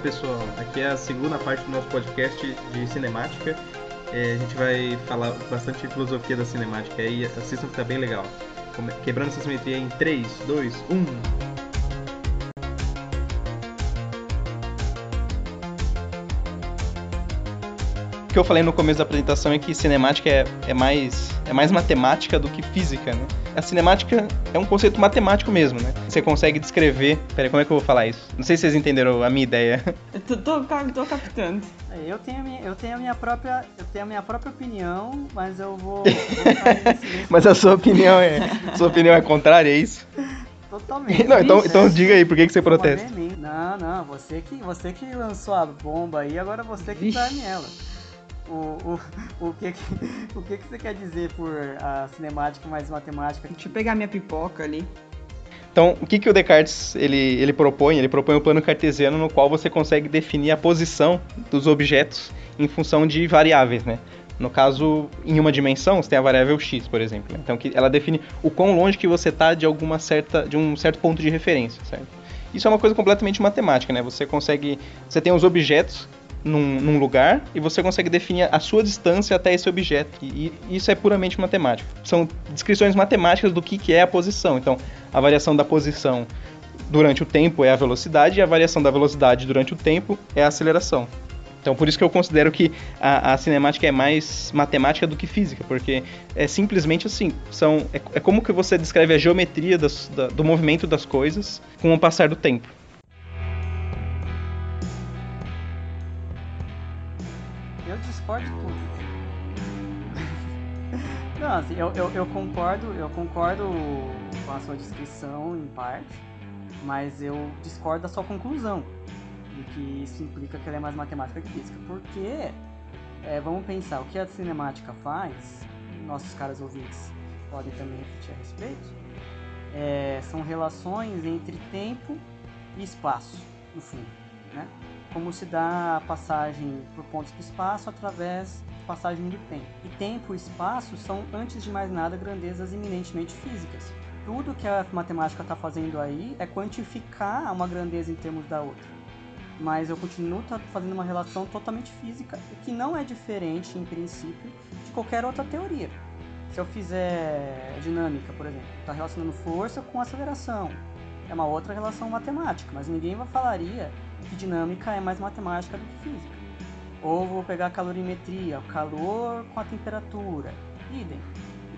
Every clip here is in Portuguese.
pessoal, aqui é a segunda parte do nosso podcast de cinemática. É, a gente vai falar bastante de filosofia da cinemática aí, assistam que tá bem legal. Quebrando essa simetria em 3, 2, 1. Que eu falei no começo da apresentação é que cinemática é, é, mais, é mais matemática do que física, né? A cinemática é um conceito matemático mesmo, né? Você consegue descrever. Peraí, como é que eu vou falar isso? Não sei se vocês entenderam a minha ideia. Eu tô, tô, tô captando. Eu tenho, a minha, eu tenho a minha própria. Eu tenho a minha própria opinião, mas eu vou. vou mas a sua opinião é. sua opinião é contrária, é isso? Totalmente. Não, então, então diga aí, por que, que você protesta? Não, não, você que, você que lançou a bomba aí, agora você que tá nela o, o, o, que, o que, que você quer dizer por a cinemática mais matemática? Deixa eu pegar minha pipoca ali. Então, o que, que o Descartes ele, ele propõe? Ele propõe o plano cartesiano no qual você consegue definir a posição dos objetos em função de variáveis, né? No caso, em uma dimensão, você tem a variável x, por exemplo. Né? Então, que ela define o quão longe que você está de alguma certa, de um certo ponto de referência, certo? Isso é uma coisa completamente matemática, né? Você consegue, você tem os objetos num, num, lugar e você consegue definir a sua distância até esse objeto. E, e isso é puramente matemático. São descrições matemáticas do que, que é a posição. Então, a variação da posição durante o tempo é a velocidade e a variação da velocidade durante o tempo é a aceleração. Então, por isso que eu considero que a, a cinemática é mais matemática do que física, porque é simplesmente assim, são, é, é como que você descreve a geometria das, da, do movimento das coisas com o passar do tempo. Não, assim, eu, eu, eu, concordo, eu concordo com a sua descrição em parte, mas eu discordo da sua conclusão de que isso implica que ela é mais matemática que física. Porque, é, vamos pensar, o que a cinemática faz, nossos caras ouvintes podem também refletir a respeito, é, são relações entre tempo e espaço, no fundo, né? Como se dá a passagem por pontos do espaço através da passagem do tempo. E tempo e espaço são, antes de mais nada, grandezas eminentemente físicas. Tudo que a matemática está fazendo aí é quantificar uma grandeza em termos da outra. Mas eu continuo fazendo uma relação totalmente física, o que não é diferente, em princípio, de qualquer outra teoria. Se eu fizer dinâmica, por exemplo, está relacionando força com aceleração. É uma outra relação matemática, mas ninguém falaria que dinâmica é mais matemática do que física. Ou vou pegar a calorimetria, o calor com a temperatura, idem.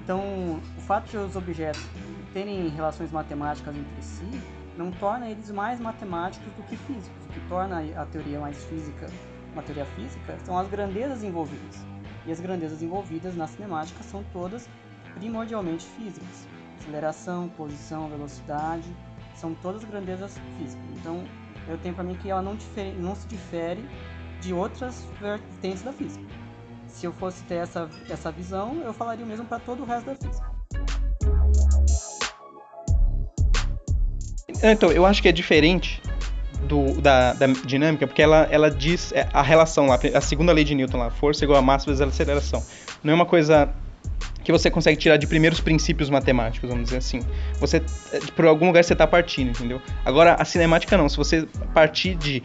Então, o fato de os objetos terem relações matemáticas entre si não torna eles mais matemáticos do que físicos. O que torna a teoria mais física uma teoria física são as grandezas envolvidas. E as grandezas envolvidas na cinemática são todas primordialmente físicas. Aceleração, posição, velocidade, são todas grandezas físicas. Então, eu tenho para mim que ela não, difere, não se difere de outras vertentes da física. Se eu fosse ter essa, essa visão, eu falaria o mesmo para todo o resto da física. Então, eu acho que é diferente do, da, da, dinâmica, porque ela, ela diz é, a relação lá, a segunda lei de Newton lá, força igual a massa vezes a aceleração. Não é uma coisa que você consegue tirar de primeiros princípios matemáticos, vamos dizer assim. Você, eh, por algum lugar você está partindo, entendeu? Agora, a cinemática não. Se você partir de.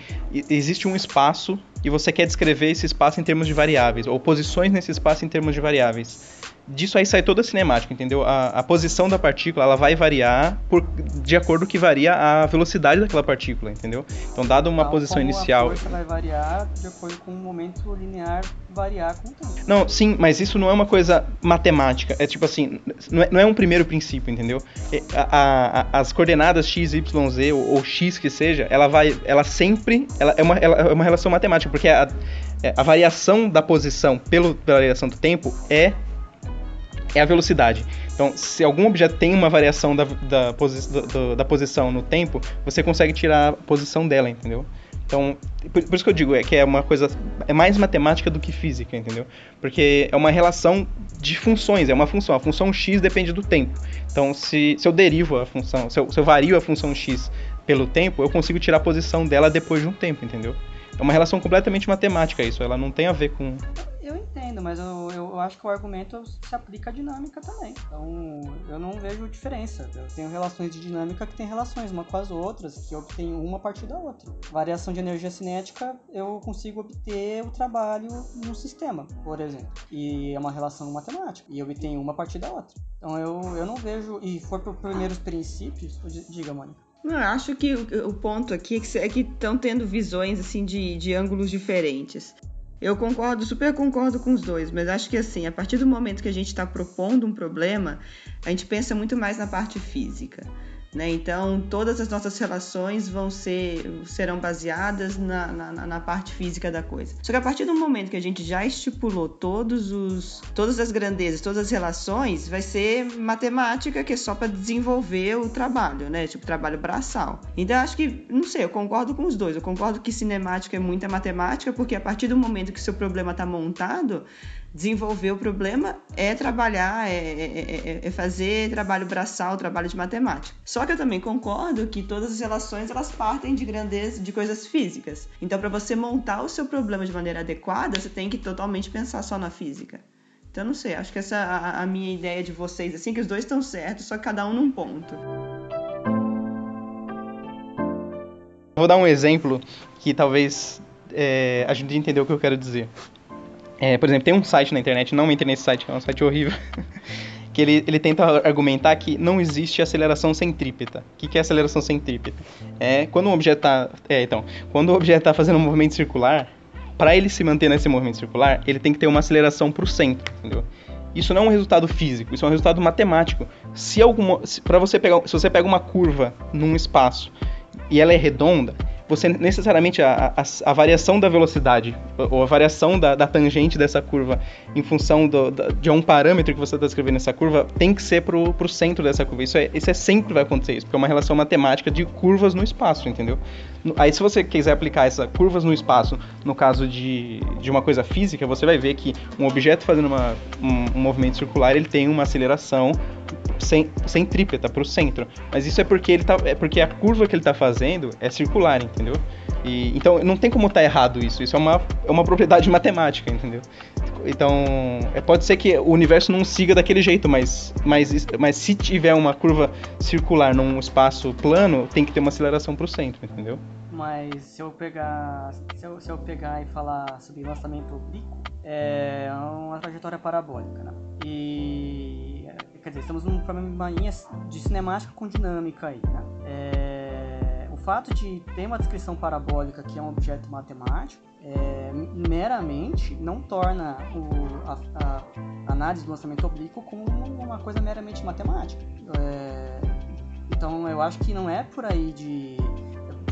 Existe um espaço e você quer descrever esse espaço em termos de variáveis, ou posições nesse espaço em termos de variáveis disso aí sai toda a cinemática, entendeu? A, a, posição da partícula ela vai variar por, de acordo com que varia a velocidade daquela partícula, entendeu? Então, dado uma posição inicial. A força vai variar de acordo com o momento linear variar com o tempo. Não, sim, mas isso não é uma coisa matemática. É tipo assim, não é, não é um primeiro princípio, entendeu? É, a, a, as coordenadas x, y, z ou, ou, x que seja, ela vai, ela sempre, ela é uma, ela é uma relação matemática, porque a, a variação da posição pelo, pela variação do tempo é é a velocidade. Então, se algum objeto tem uma variação da, da, posi da, da posição no tempo, você consegue tirar a posição dela, entendeu? Então, por, por, isso que eu digo é que é uma coisa é mais matemática do que física, entendeu? Porque é uma relação de funções, é uma função. A função x depende do tempo. Então, se, se eu derivo a função, se eu, se eu vario a função x pelo tempo, eu consigo tirar a posição dela depois de um tempo, entendeu? É uma relação completamente matemática isso, ela não tem a ver com entendo, mas eu, eu, eu, acho que o argumento se aplica à dinâmica também. Então, eu não vejo diferença. Eu tenho relações de dinâmica que têm relações uma com as outras, que obtenho uma a partir da outra. Variação de energia cinética, eu consigo obter o trabalho no sistema, por exemplo. E é uma relação matemática. E obtenho uma a partir da outra. Então, eu, eu não vejo... E for por primeiros princípios... Diga, Mônica. Não, acho que o, o ponto aqui é que estão tendo visões assim de, de ângulos diferentes. Eu concordo, super concordo com os dois, mas acho que assim, a partir do momento que a gente está propondo um problema, a gente pensa muito mais na parte física. Né? Então, todas as nossas relações vão ser, serão baseadas na, na, na, parte física da coisa. Só que a partir do momento que a gente já estipulou todos os, todas as grandezas, todas as relações, vai ser matemática que é só para desenvolver o trabalho, né? Tipo, trabalho braçal. Então, acho que, não sei, eu concordo com os dois. Eu concordo que cinemática é muita matemática, porque a partir do momento que seu problema está montado, desenvolver o problema é trabalhar, é, é, é, fazer trabalho braçal, trabalho de matemática. Só que eu também concordo que todas as relações elas partem de grandeza, de coisas físicas. Então, para você montar o seu problema de maneira adequada, você tem que totalmente pensar só na física. Então, não sei, acho que essa a, a minha ideia de vocês, assim, que os dois estão certos, só cada um num ponto. Vou dar um exemplo que talvez é, a entender o que eu quero dizer. É, por exemplo, tem um site na internet, não entre nesse site, é um site horrível, que ele, ele tenta argumentar que não existe aceleração centrípeta. O que, que é aceleração centrípeta? É quando um objeto está, é, então, quando o objeto está fazendo um movimento circular, para ele se manter nesse movimento circular, ele tem que ter uma aceleração para o centro, entendeu? Isso não é um resultado físico, isso é um resultado matemático. Se alguma, para você pegar, se você pega uma curva num espaço e ela é redonda, você necessariamente a, a, a, variação da velocidade ou a variação da, da tangente dessa curva em função do, da, de um parâmetro que você está escrevendo nessa curva tem que ser pro, pro centro dessa curva. Isso é, isso é sempre vai acontecer isso, porque é uma relação matemática de curvas no espaço, entendeu? Aí se você quiser aplicar essas curvas no espaço no caso de, de uma coisa física, você vai ver que um objeto fazendo uma, um, um movimento circular ele tem uma aceleração centrípeta para o centro. Mas isso é porque ele tá, é porque a curva que ele está fazendo é circular, entendeu? E, então não tem como estar tá errado isso. Isso é uma, é uma propriedade matemática, entendeu? Então é, pode ser que o universo não siga daquele jeito, mas, mas, mas se tiver uma curva circular num espaço plano, tem que ter uma aceleração para o centro, entendeu? Mas se eu pegar se eu, se eu pegar e falar sobre lançamento oblíquo, é uma trajetória parabólica, né? E quer dizer, estamos num problema de cinemática com dinâmica aí, né? É, o fato de ter uma descrição parabólica que é um objeto matemático é, meramente não torna o, a, a, análise do lançamento oblíquo como uma coisa meramente matemática. É, então eu acho que não é por aí de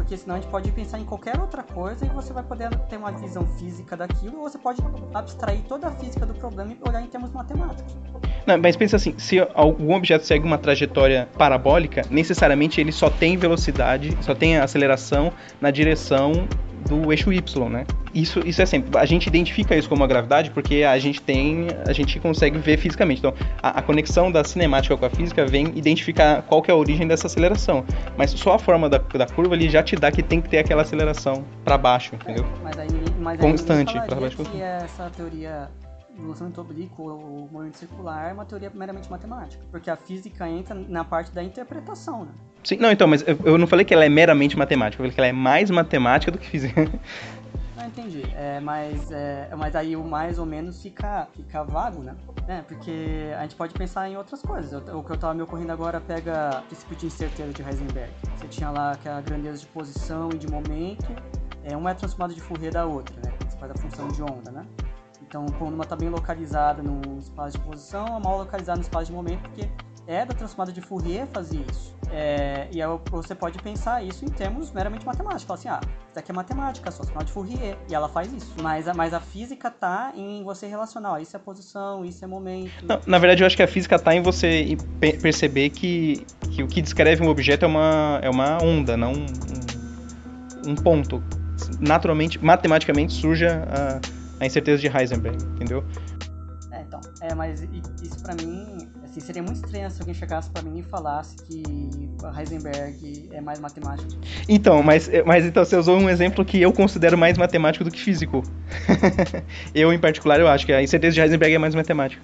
porque senão a gente pode pensar em qualquer outra coisa e você vai poder ter uma visão física daquilo, ou você pode abstrair toda a física do problema e olhar em termos matemáticos. Não, mas pensa assim, se algum objeto segue uma trajetória parabólica, necessariamente ele só tem velocidade, só tem aceleração na direção do eixo Y, né? Isso, isso é sempre. A gente identifica isso como a gravidade porque a gente tem. A gente consegue ver fisicamente. Então, a, a, conexão da cinemática com a física vem identificar qual que é a origem dessa aceleração. Mas só a forma da, da curva ali já te dá que tem que ter aquela aceleração para baixo, entendeu? Mas aí, mas Constante. Aí para baixo. Que essa teoria do lançamento oblíquo ou movimento circular é uma teoria meramente matemática, porque a física entra na parte da interpretação, né? Sim, não, então, mas eu, eu não falei que ela é meramente matemática, eu falei que ela é mais matemática do que física. Não entendi, é, mas, é, mas aí o mais ou menos fica, fica vago, né? É, porque a gente pode pensar em outras coisas. o que eu estava me ocorrendo agora pega o princípio de incerteza de Heisenberg. Você tinha lá aquela grandeza de posição e de momento, é, uma é transformada de Fourier da outra, né? Você faz a função de onda, né? Então, quando uma está bem localizada no espaço de posição, a mal localizada no espaço de momento, porque é da transformada de Fourier fazer isso. É, e aí você pode pensar isso em termos meramente matemáticos. Falar assim, ah, isso aqui é matemática, só transformada de Fourier. E ela faz isso. Mas, mas a física tá em você relacionar, ó, isso é posição, isso é momento. Não, na verdade, eu acho que a física tá em você perceber que, que o que descreve um objeto é uma, é uma onda, não um, um ponto. Naturalmente, matematicamente surge a, a incerteza de Heisenberg, entendeu? É, então, é, mas isso para mim Assim, seria muito estranho se alguém chegasse para mim e falasse que Heisenberg é mais matemático. Então, mas, mas então você usou um exemplo que eu considero mais matemático do que físico. eu, em particular, eu acho que a incerteza de Heisenberg é mais matemática.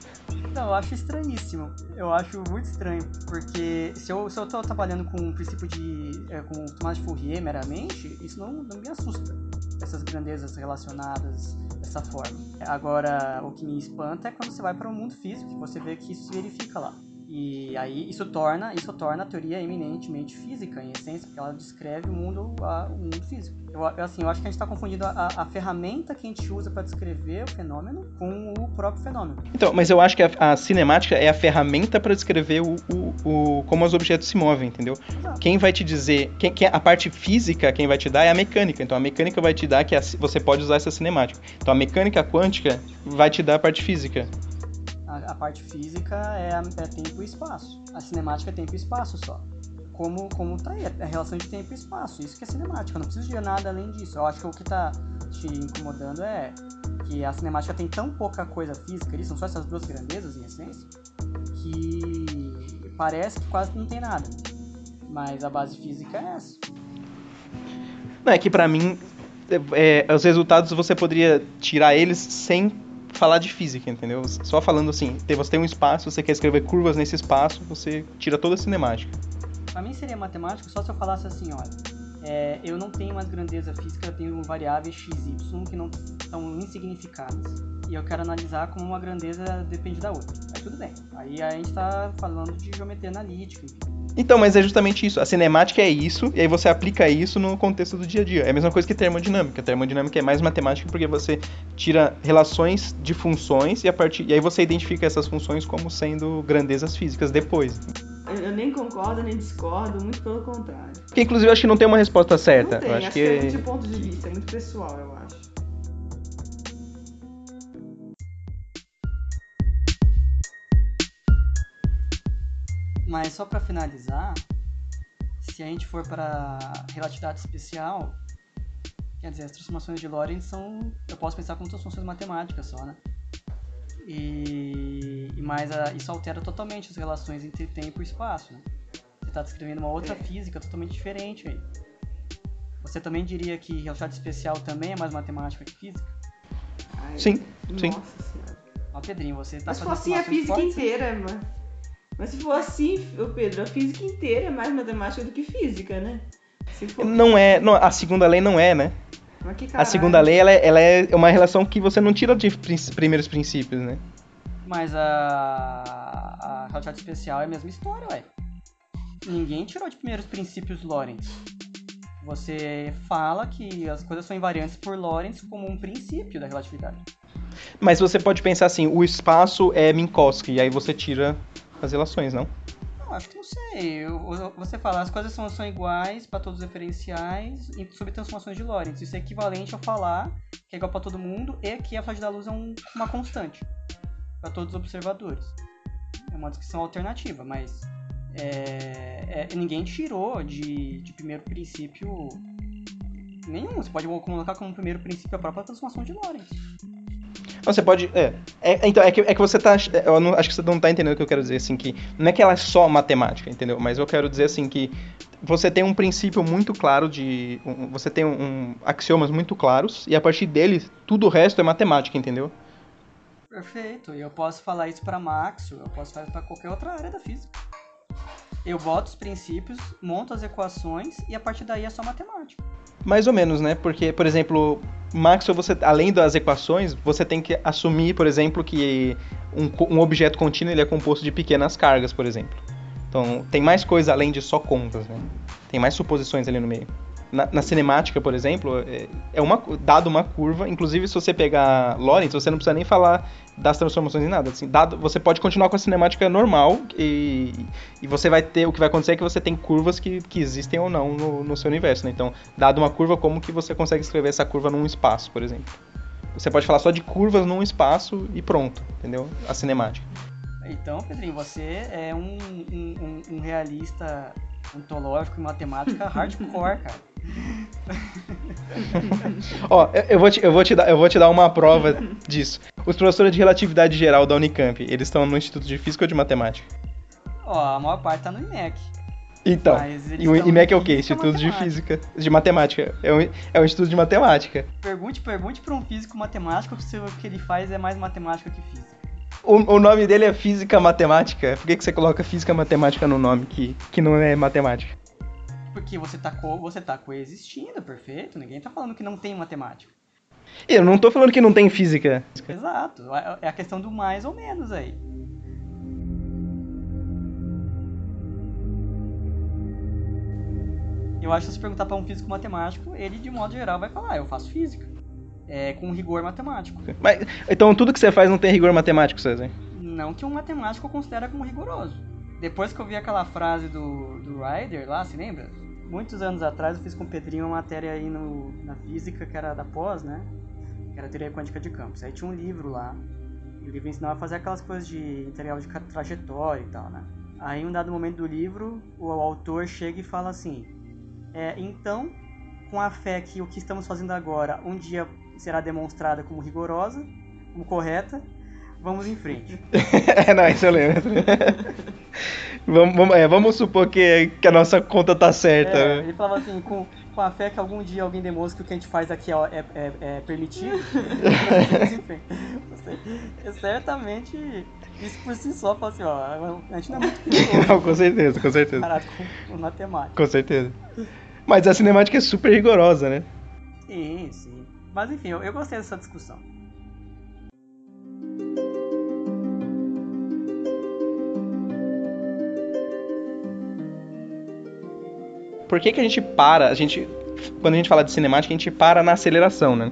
Não, eu acho estranhíssimo. Eu acho muito estranho, porque se eu, se eu tô trabalhando com um princípio de. É, com tomada de Fourier meramente, isso não, não me assusta. Essas grandezas relacionadas dessa forma. Agora, o que me espanta é quando você vai para o mundo físico, que você vê que isso se verifica lá. E aí isso torna, isso torna a teoria eminentemente física, em essência, porque ela descreve o mundo, a, o mundo físico. Eu, assim, eu acho que a gente está confundindo a, a, ferramenta que a gente usa para descrever o fenômeno com o próprio fenômeno. Então, mas eu acho que a, a cinemática é a ferramenta para descrever o, o, o, como os objetos se movem, entendeu? Exato. Quem vai te dizer, quem, quem, a parte física, quem vai te dar é a mecânica. Então a mecânica vai te dar que a, você pode usar essa cinemática. Então a mecânica quântica vai te dar a parte física. A, parte física é, é, tempo e espaço. A cinemática é tempo e espaço só. Como, como tá aí, a relação de tempo e espaço. Isso que é cinemática. Eu não preciso de nada além disso. Eu acho que o que tá te incomodando é que a cinemática tem tão pouca coisa física ali, são só essas duas grandezas em essência, que parece que quase não tem nada. Mas a base física é essa. Não, é que para mim, é, os resultados você poderia tirar eles sem falar de física, entendeu? Só falando assim, você tem um espaço, você quer escrever curvas nesse espaço, você tira toda a cinemática. Pra mim seria matemático só se eu falasse assim, olha, é, eu não tenho mais grandeza física, eu tenho variáveis x, y que não são insignificadas. E eu quero analisar como uma grandeza depende da outra. Aí tudo bem. Aí a gente tá falando de geometria analítica, enfim. Então, mas é justamente isso. A cinemática é isso, e aí você aplica isso no contexto do dia a dia. É a mesma coisa que termodinâmica. A termodinâmica é mais matemática porque você tira relações de funções e, a partir, e aí você identifica essas funções como sendo grandezas físicas depois. Eu nem concordo, nem discordo, muito pelo contrário. Porque, inclusive, eu acho que não tem uma resposta certa. Não tem, eu acho, acho que... que é muito de ponto de vista, é muito pessoal, eu acho. Mas só para finalizar, se a gente for para relatividade especial, quer dizer, as transformações de Lorentz são, eu posso pensar como transformações matemáticas só, né? E, e mais a, isso altera totalmente as relações entre tempo e espaço, né? Você está descrevendo uma outra é. física totalmente diferente aí. Você também diria que relatividade especial também é mais matemática que física? Ai, sim, sim. Nossa senhora. Ó, Pedrinho, você está fazendo assim a física fortes, inteira, mano. Mas se for assim, Pedro, a física inteira é mais matemática do que física, né? For... Não é. Não, a segunda lei não é, né? a segunda lei ela é, ela é uma relação que você não tira de primeiros princípios, né? Mas a, a relatividade especial é a mesma história, ué. Ninguém tirou de primeiros princípios Lorentz. Você fala que as coisas são invariantes por Lorentz como um princípio da relatividade. Mas você pode pensar assim, o espaço é Minkowski, e aí você tira as relações, não? Não, acho que não sei. Você fala, as coisas são, são iguais para todos os referenciais sob transformações de Lorentz. Isso é equivalente ao falar que é igual para todo mundo e que a faixa da luz é um, uma constante para todos os observadores. É uma descrição alternativa, mas é, é, ninguém tirou de, de primeiro princípio nenhum. Você pode colocar como primeiro princípio a própria transformação de Lorentz. Você pode. É, é, então, é que, é que você tá. Eu não, acho que você não tá entendendo o que eu quero dizer, assim, que. Não é que ela é só matemática, entendeu? Mas eu quero dizer assim que você tem um princípio muito claro de. Um, você tem um, um, axiomas muito claros, e a partir deles, tudo o resto é matemática, entendeu? Perfeito. E eu posso falar isso para Max, eu posso falar isso para qualquer outra área da física. Eu boto os princípios, monto as equações e a partir daí é só matemática. Mais ou menos, né? Porque, por exemplo, Maxwell, você, além das equações, você tem que assumir, por exemplo, que um, um objeto contínuo ele é composto de pequenas cargas, por exemplo. Então, tem mais coisa além de só contas, né? Tem mais suposições ali no meio. Na, na cinemática, por exemplo, é, é uma, dado uma curva, inclusive se você pegar Lorentz, você não precisa nem falar das transformações em nada. Assim, dado, você pode continuar com a cinemática normal e, e você vai ter, o que vai acontecer é que você tem curvas que, que existem ou não no, no seu universo. Né? Então, dado uma curva, como que você consegue escrever essa curva num espaço, por exemplo? Você pode falar só de curvas num espaço e pronto, entendeu? A cinemática. Então, Pedrinho, você é um, um, um realista ontológico e matemática hardcore, cara. Ó, eu vou, te, eu, vou te dar, eu vou te dar uma prova disso. Os professores de relatividade geral da Unicamp, eles estão no Instituto de Física ou de Matemática? Ó, a maior parte tá no IMEC. Então, e o IMEC é o quê? Instituto de Física, de Matemática. É um, é um instituto de matemática. Pergunte, pergunte pra um físico matemático se o que ele faz é mais matemática que física. O, o nome dele é Física Matemática. Por que, que você coloca Física Matemática no nome que, que não é matemática? Porque você tá, co você tá coexistindo, perfeito. Ninguém tá falando que não tem matemática. Eu não tô falando que não tem física. Exato. É a questão do mais ou menos aí. Eu acho que se perguntar para um físico matemático, ele de modo geral vai falar, eu faço física. É, com rigor matemático. Mas, então tudo que você faz não tem rigor matemático, César? Não que um matemático considera como rigoroso. Depois que eu vi aquela frase do, do Ryder lá, se lembra? Muitos anos atrás eu fiz com o Pedrinho uma matéria aí no, na física que era da pós, né? Que era teoria quântica de campos. Aí tinha um livro lá. E o livro ensinava a fazer aquelas coisas de integral de trajetória e tal, né? Aí, em um dado momento do livro, o autor chega e fala assim: é, então, com a fé que o que estamos fazendo agora um dia será demonstrada como rigorosa, como correta, vamos em frente. é, não, isso eu lembro. vamos, vamos, é, vamos supor que, que a nossa conta tá certa. É, ele falava assim, com, com a fé que algum dia alguém demonstre que o que a gente faz aqui é, é, é, é permitido, frente. Você, certamente isso por si só fala assim, ó, a gente não é muito perigoso. Não, com certeza, com certeza. Comparado com, com matemática. Com certeza. Mas a cinemática é super rigorosa, né? Sim, sim. Mas enfim, eu, eu gostei dessa discussão. Por que, que a gente para, a gente, quando a gente fala de cinemática, a gente para na aceleração, né?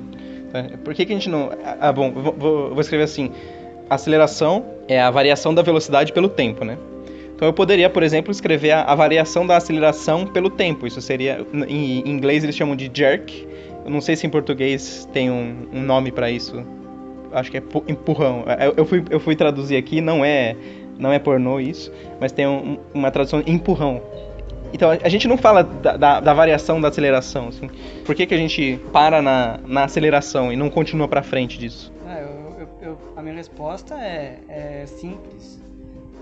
É, por que, que a gente não. Ah, bom, vou, vou escrever assim: aceleração é a variação da velocidade pelo tempo, né? Então eu poderia, por exemplo, escrever a, a variação da aceleração pelo tempo. Isso seria, em, em, inglês eles chamam de jerk. Eu não sei se em português tem um, um nome para isso. Acho que é empurrão. É, eu, eu, fui, eu fui traduzir aqui, não é, não é pornô isso, mas tem um, uma tradução empurrão. Então, a gente não fala da, da, da, variação da aceleração, assim. Por que, que a gente para na, na aceleração e não continua para frente disso? Ah, eu, eu, a minha resposta é, é simples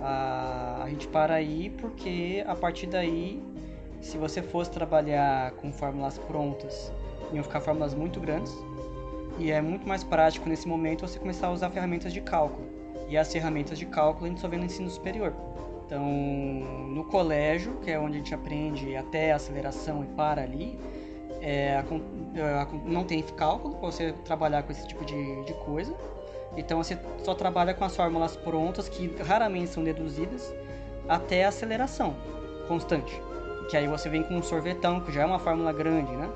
a, a gente para aí porque a partir daí, se você fosse trabalhar com fórmulas prontas, iam ficar fórmulas muito grandes e é muito mais prático nesse momento você começar a usar ferramentas de cálculo. E as ferramentas de cálculo a gente só vê no ensino superior. Então, no colégio, que é onde a gente aprende até aceleração e para ali, é, a, não tem cálculo para você trabalhar com esse tipo de, de coisa. Então você só trabalha com as fórmulas prontas, que raramente são deduzidas, até aceleração constante. Que aí você vem com um sorvetão, que já é uma fórmula grande, né?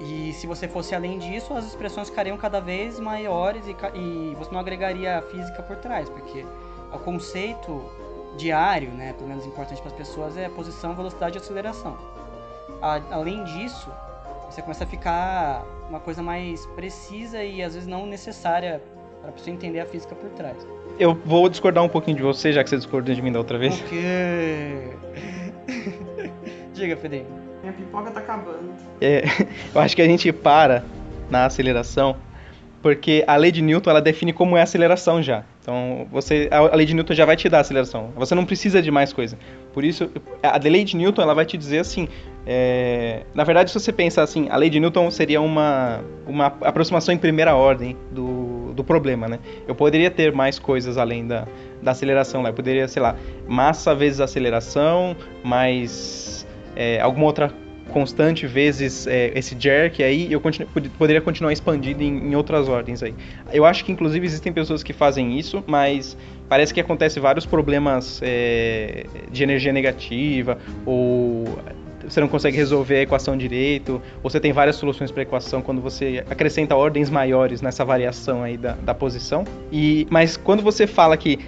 E se você fosse além disso, as expressões ficariam cada vez maiores e, e você não agregaria a física por trás, porque o conceito diário, né, pelo menos importante para as pessoas, é posição, velocidade e aceleração. A, além disso, você começa a ficar uma coisa mais precisa e às vezes não necessária para você entender a física por trás. Eu vou discordar um pouquinho de você, já que você discordou de mim da outra vez. O quê? Diga, Fede. Minha pipoca tá acabando. É, eu acho que a gente para na aceleração porque a lei de Newton ela define como é a aceleração já. Então, você a lei de Newton já vai te dar a aceleração. Você não precisa de mais coisa. Por isso, a lei de Newton ela vai te dizer assim. É... na verdade, se você pensar assim, a lei de Newton seria uma, uma aproximação em primeira ordem do, do problema, né? Eu poderia ter mais coisas além da, da aceleração lá. Eu poderia, sei lá, massa vezes aceleração, mais é, alguma outra constante vezes é, esse jerk aí, eu continu poderia continuar expandindo em, em, outras ordens aí. Eu acho que inclusive existem pessoas que fazem isso, mas parece que acontece vários problemas é, de energia negativa ou você não consegue resolver a equação direito, ou você tem várias soluções para a equação quando você acrescenta ordens maiores nessa variação aí da, da posição. E, mas quando você fala que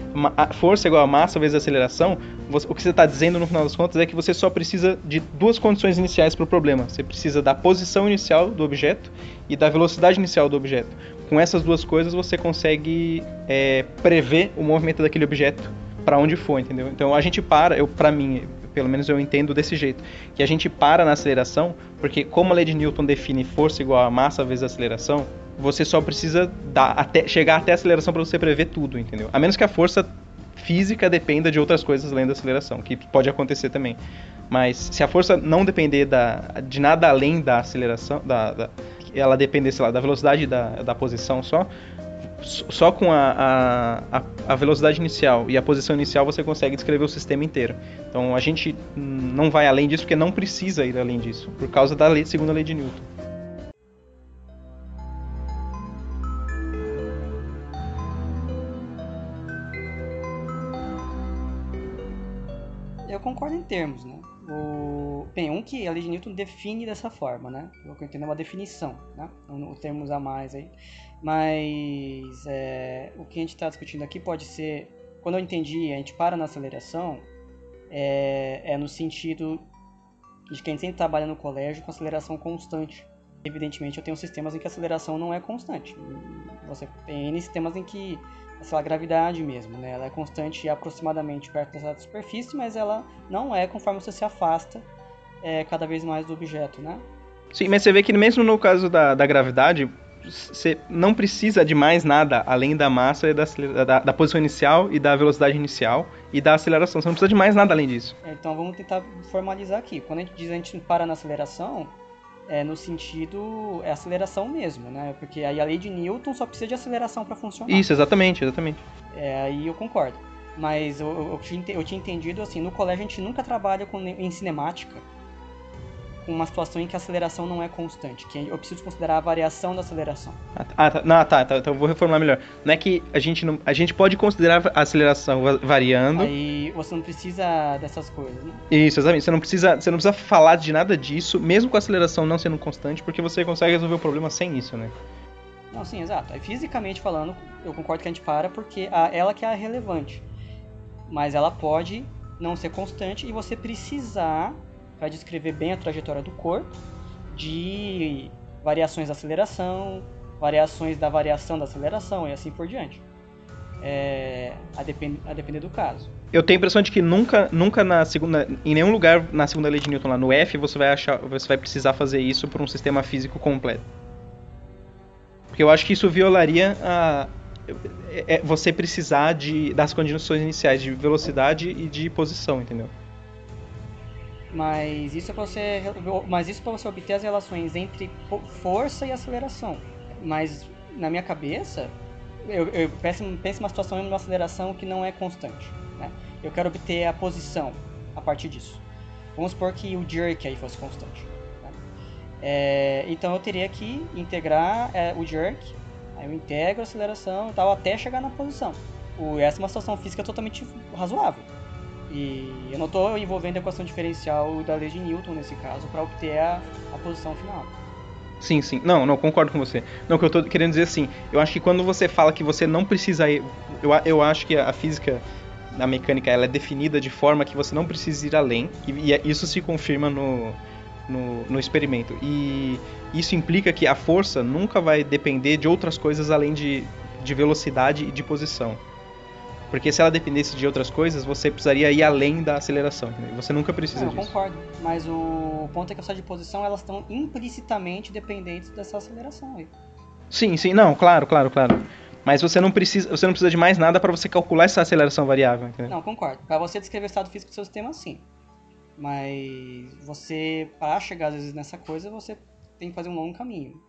força é igual a massa vezes aceleração, você, o que você está dizendo no final das contas é que você só precisa de duas condições iniciais para o problema. Você precisa da posição inicial do objeto e da velocidade inicial do objeto. Com essas duas coisas você consegue é, prever o movimento daquele objeto para onde for, entendeu? Então a gente para, eu para mim, pelo menos eu entendo desse jeito, que a gente para na aceleração, porque como a lei de Newton define força igual a massa vezes aceleração, você só precisa dar até, chegar até a aceleração para você prever tudo, entendeu? A menos que a força física dependa de outras coisas além da aceleração, que pode acontecer também. Mas se a força não depender da, de nada além da aceleração, da, da ela depender, sei lá, da velocidade da, da posição só, só com a, a, a, velocidade inicial e a posição inicial você consegue descrever o sistema inteiro. Então a gente não vai além disso porque não precisa ir além disso, por causa da lei, segunda lei de Newton. Eu concordo em termos, né? O... Bem, um que a lei de Newton define dessa forma, né? O que eu entendo é uma definição, né? O termos a mais aí. Mas é, o que a gente está discutindo aqui pode ser, quando eu entendi, a gente para na aceleração, é, é no sentido de quem sempre trabalha no colégio com aceleração constante. Evidentemente, eu tenho sistemas em que a aceleração não é constante. Você tem N sistemas em que, sei lá, a gravidade mesmo, né? Ela é constante aproximadamente perto da superfície, mas ela não é conforme você se afasta é, cada vez mais do objeto, né? Sim, mas você vê que mesmo no caso da, da gravidade, você não precisa de mais nada além da massa e da, da, da, posição inicial e da velocidade inicial e da aceleração. Você não precisa de mais nada além disso. É, então vamos tentar formalizar aqui. Quando a gente diz a gente para na aceleração, é no sentido é aceleração mesmo, né? Porque aí a lei de Newton só precisa de aceleração para funcionar. Isso, exatamente, exatamente. É, aí eu concordo. Mas eu, eu, eu, tinha, eu tinha entendido assim, no colégio a gente nunca trabalha com, em cinemática com uma situação em que a aceleração não é constante, que eu preciso considerar a variação da aceleração. Ah, tá. Não, tá, tá, então eu vou reformular melhor. Não é que a gente não, a gente pode considerar a aceleração variando. Aí você não precisa dessas coisas, né? Isso, exatamente. Você não precisa, você não precisa falar de nada disso, mesmo com a aceleração não sendo constante, porque você consegue resolver o problema sem isso, né? Não, sim, exato. Fisicamente falando, eu concordo que a gente para porque a, ela que é a relevante. Mas ela pode não ser constante e você precisar para descrever bem a trajetória do corpo, de variações da aceleração, variações da variação da aceleração e assim por diante. É, a, depend, a depender do caso. Eu tenho a impressão de que nunca, nunca na segunda, em nenhum lugar na segunda lei de Newton lá no F você vai achar, você vai precisar fazer isso para um sistema físico completo. Porque eu acho que isso violaria a, é, é você precisar de, das condições iniciais de velocidade e de posição, entendeu? Mas isso é para você, mas isso para você obter as relações entre força e aceleração. Mas na minha cabeça, eu, eu penso, penso uma situação em uma aceleração que não é constante. Né? Eu quero obter a posição a partir disso. Vamos supor que o jerk aí fosse constante. Né? É, então eu teria que integrar é, o jerk, aí eu integro a aceleração e tal até chegar na posição. O, essa é uma situação física totalmente razoável. E eu não estou envolvendo a equação diferencial da lei de Newton nesse caso para obter a, a posição final. Sim, sim. Não, não, concordo com você. Não, o que eu estou querendo dizer assim, eu acho que quando você fala que você não precisa ir. Eu, eu acho que a física, a mecânica, ela é definida de forma que você não precisa ir além, e, e é, isso se confirma no, no, no, experimento. E isso implica que a força nunca vai depender de outras coisas além de, de velocidade e de posição. Porque se ela dependesse de outras coisas, você precisaria ir além da aceleração. Você nunca precisa Não, disso. Eu concordo. Mas o ponto é que as de posição elas estão implicitamente dependentes dessa aceleração aí. Sim, sim, não, claro, claro, claro. Mas você não precisa, você não precisa de mais nada para você calcular essa aceleração variável. Entendeu? Não, concordo. Para você descrever o estado físico do seu sistema, sim. Mas você, para chegar às vezes nessa coisa, você tem que fazer um longo caminho.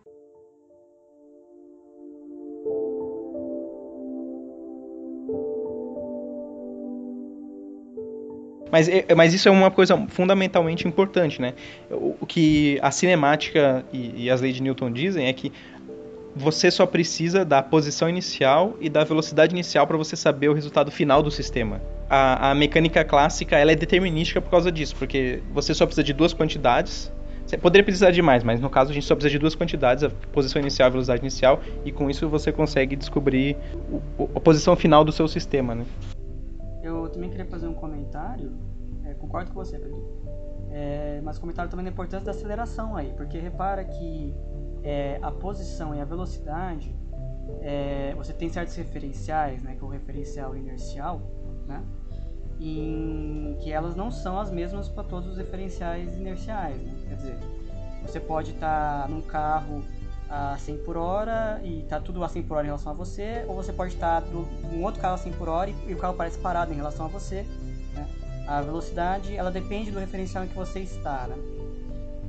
Mas, mas isso é uma coisa fundamentalmente importante, né? O, o que a cinemática e, e as leis de Newton dizem é que você só precisa da posição inicial e da velocidade inicial para você saber o resultado final do sistema. A, a, mecânica clássica ela é determinística por causa disso, porque você só precisa de duas quantidades. Você poderia precisar de mais, mas no caso a gente só precisa de duas quantidades, a posição inicial e a velocidade inicial, e com isso você consegue descobrir o, a posição final do seu sistema, né? Eu também queria fazer um comentário, é, concordo com você, Pedro, é, mas comentário também da importância da aceleração aí, porque repara que é, a posição e a velocidade, é, você tem certos referenciais, né, que é o referencial inercial, né, em que elas não são as mesmas para todos os referenciais inerciais, né? quer dizer, você pode estar tá num carro a 100 por hora e tá tudo a 100 por hora em relação a você, ou você pode estar um outro carro a 100 por hora e, e o carro parece parado em relação a você. Né? A velocidade, ela depende do referencial em que você está, né?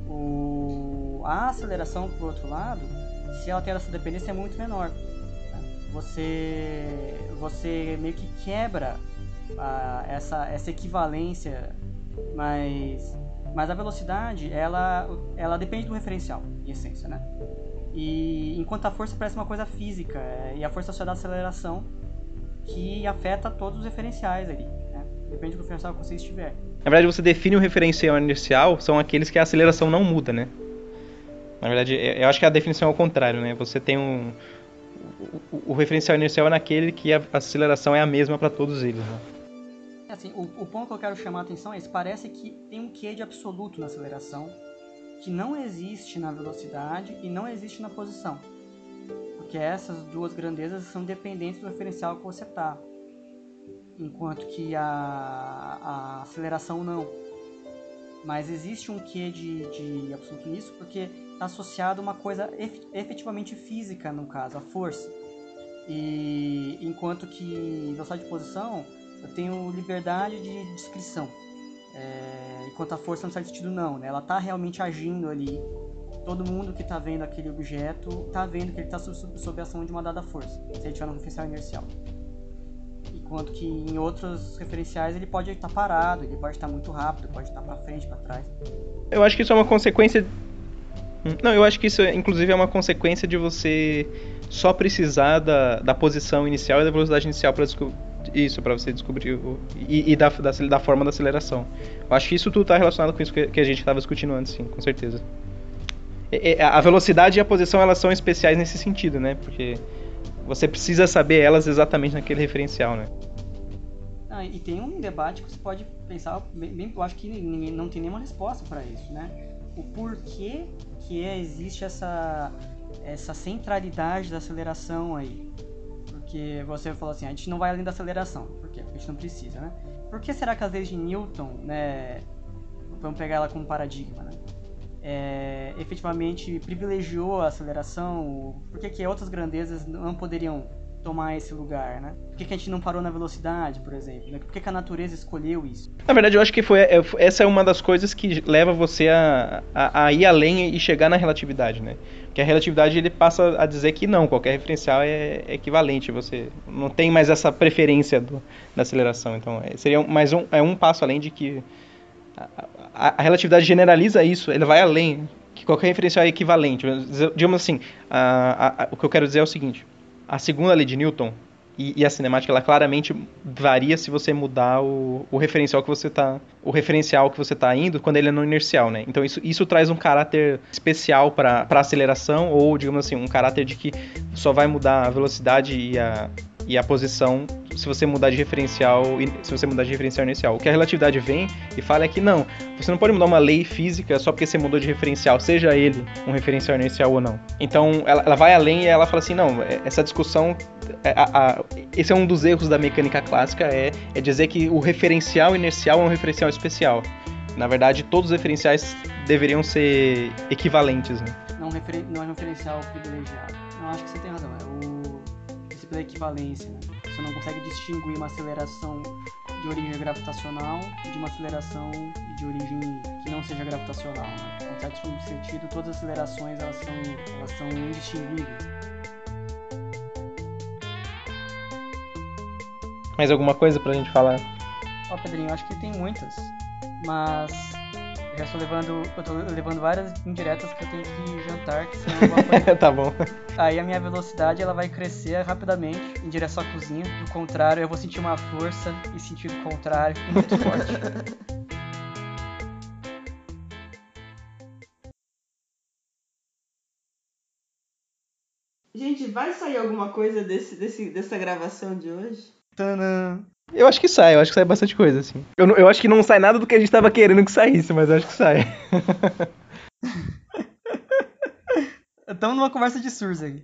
O, a aceleração, por outro lado, se ela tem essa dependência, é muito menor. Né? Você, você meio que quebra a, essa, essa equivalência, mas, mas a velocidade, ela, ela depende do referencial, em essência, né? E enquanto a força parece uma coisa física, é, e a força só dá aceleração que afeta todos os referenciais ali, né? Depende do referencial que você estiver. Na verdade, você define o referencial inicial, são aqueles que a aceleração não muda, né? Na verdade, é, eu acho que a definição é o contrário, né? Você tem um. O, o referencial inicial é naquele que a aceleração é a mesma para todos eles. Né? Assim, o, o ponto que eu quero chamar a atenção é esse: parece que tem um quê de absoluto na aceleração que não existe na velocidade e não existe na posição. Porque essas duas grandezas são dependentes do referencial que você está. Enquanto que a, a aceleração não. Mas existe um quê de, de absoluto nisso, porque está associado a uma coisa efetivamente física, no caso, a força. E enquanto que velocidade de posição, eu tenho liberdade de descrição. É, enquanto a força não faz sentido não, né? Ela está realmente agindo ali. Todo mundo que está vendo aquele objeto está vendo que ele está sob, sob a ação de uma dada força, se ele tiver no referencial inercial. Enquanto que em outros referenciais ele pode estar parado, ele pode estar muito rápido, pode estar para frente, para trás. Eu acho que isso é uma consequência não, eu acho que isso, inclusive, é uma consequência de você só precisar da, da posição inicial e da velocidade inicial para isso, para você descobrir o, e, e da, da, da, forma da aceleração. Eu acho que isso tudo está relacionado com isso que, que a gente estava discutindo antes, sim, com certeza. E, a velocidade e a posição elas são especiais nesse sentido, né? Porque você precisa saber elas exatamente naquele referencial, né? Ah, e tem um debate que você pode pensar, bem, bem, eu acho que ninguém não tem nenhuma resposta para isso, né? O porquê que é, existe essa, essa centralidade da aceleração aí. Porque você falou assim, a gente não vai além da aceleração. Por quê? Porque a gente não precisa, né? Por que será que as leis de Newton, né, vamos pegar ela como paradigma, né? É, efetivamente privilegiou a aceleração? Por que, que outras grandezas não poderiam tomar esse lugar, né? Por que, que a gente não parou na velocidade, por exemplo? Né? Por que, que a natureza escolheu isso? Na verdade, eu acho que foi é, essa é uma das coisas que leva você a, a, a ir além e chegar na relatividade, né? Porque a relatividade ele passa a dizer que não, qualquer referencial é, é equivalente, você não tem mais essa preferência do, da aceleração. Então, é, seria mais um, é um passo além de que a, a, a relatividade generaliza isso, ele vai além, que qualquer referencial é equivalente. Digamos assim, o que eu quero dizer é o seguinte a segunda lei de Newton e, e, a cinemática ela claramente varia se você mudar o, o referencial que você tá o referencial que você está indo quando ele é no inercial, né? Então isso, isso traz um caráter especial para aceleração ou digamos assim um caráter de que só vai mudar a velocidade e a e a posição se você mudar de referencial se você mudar de referencial inicial. O que a relatividade vem e fala é que não, você não pode mudar uma lei física só porque você mudou de referencial, seja ele um referencial inicial ou não. Então ela, ela vai além e ela fala assim, não, é, essa discussão, é, a, a, esse é um dos erros da mecânica clássica, é, é dizer que o referencial inercial é um referencial especial. Na verdade, todos os referenciais deveriam ser equivalentes, né? Não, não é referencial privilegiado. Não, acho que você tem razão. Da equivalência. Né? Você não consegue distinguir uma aceleração de origem gravitacional de uma aceleração de origem que não seja gravitacional. Né? Em certo sentido, todas as acelerações elas são, elas são indistinguíveis. Mais alguma coisa pra gente falar? Ó, Pedrinho, acho que tem muitas, mas já estou levando. Eu tô levando várias indiretas que eu tenho que jantar, que senão eu vou Tá bom. Aí a minha velocidade ela vai crescer rapidamente em direção à cozinha. Do contrário, eu vou sentir uma força em sentido contrário muito forte. Gente, vai sair alguma coisa desse, desse, dessa gravação de hoje? Tadã. Eu acho que sai, eu acho que sai bastante coisa, assim. Eu, eu acho que não sai nada do que a gente tava querendo que saísse, mas eu acho que sai. Estamos numa conversa de surdos aqui.